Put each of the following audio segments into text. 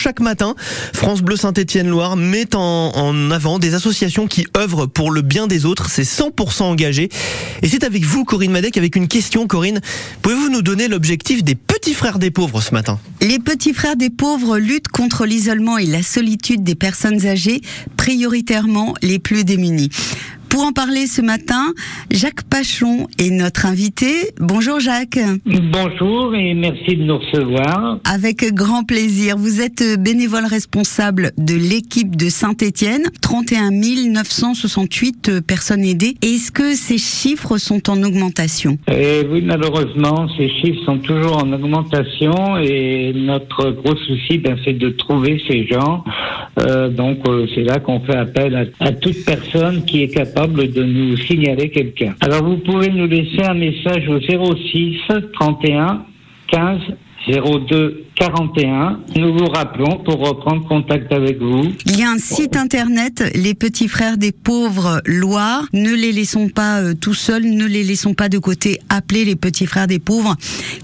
Chaque matin, France Bleu Saint-Étienne-Loire met en, avant des associations qui œuvrent pour le bien des autres. C'est 100% engagé. Et c'est avec vous, Corinne Madec, avec une question. Corinne, pouvez-vous nous donner l'objectif des petits frères des pauvres ce matin? Les petits frères des pauvres luttent contre l'isolement et la solitude des personnes âgées, prioritairement les plus démunies. Pour en parler ce matin, Jacques Pachon est notre invité. Bonjour Jacques. Bonjour et merci de nous recevoir. Avec grand plaisir. Vous êtes bénévole responsable de l'équipe de Saint-Étienne. 31 968 personnes aidées. Est-ce que ces chiffres sont en augmentation? Et Oui, malheureusement, ces chiffres sont toujours en augmentation et notre gros souci, ben, c'est de trouver ces gens. Euh, donc, euh, c'est là qu'on fait appel à, à toute personne qui est capable de nous signaler quelqu'un. Alors vous pouvez nous laisser un message au 06 31 15 02 41. Nous vous rappelons pour reprendre contact avec vous. Il y a un site internet, les petits frères des pauvres Loire. Ne les laissons pas euh, tout seuls, ne les laissons pas de côté. Appelez les petits frères des pauvres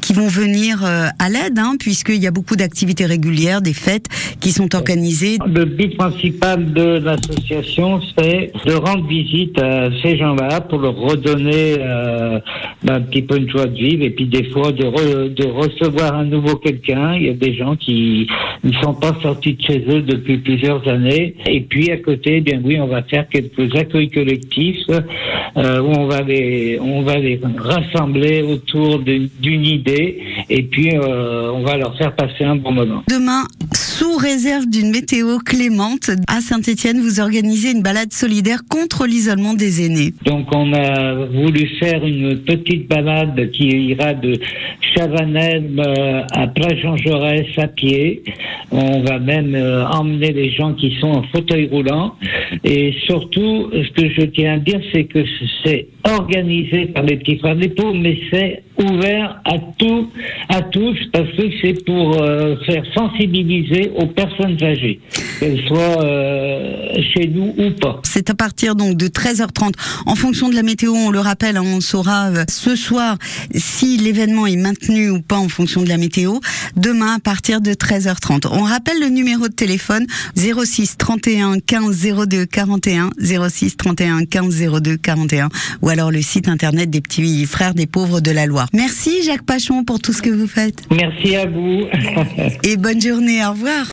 qui vont venir euh, à l'aide, hein, puisqu'il y a beaucoup d'activités régulières, des fêtes qui sont organisées. Le but principal de l'association, c'est de rendre visite à ces gens-là pour leur redonner euh, un petit peu une joie de vivre et puis des fois de, re, de recevoir à nouveau quelqu'un il y a des gens qui ne sont pas sortis de chez eux depuis plusieurs années. Et puis à côté, eh bien oui, on va faire quelques accueils collectifs euh, où on va les on va les rassembler autour d'une idée et puis euh, on va leur faire passer un bon moment. Demain, sous réserve d'une météo clémente, à Saint-Étienne, vous organisez une balade solidaire contre l'isolement des aînés. Donc on a voulu faire une petite balade qui ira de Chavanel euh, à Plage Jean Jaurès à pied. On va même euh, emmener les gens qui sont en fauteuil roulant. Et surtout, ce que je tiens à dire, c'est que c'est organisé par les petits frères des pauvres, mais c'est ouvert à tout, à tous, parce que c'est pour euh, faire sensibiliser aux personnes âgées, qu'elles soient euh, chez nous ou pas. C'est à partir donc de 13h30. En fonction de la météo, on le rappelle, hein, on saura euh, ce soir si l'événement est maintenu ou pas en fonction de la météo. Demain à partir de 13h30. On rappelle le numéro de téléphone 06 31 15 02 41 06 31 15 02 41 ou alors le site internet des petits frères des pauvres de la Loire. Merci Jacques Pachon pour tout ce que vous faites. Merci à vous. Et bonne journée, au revoir.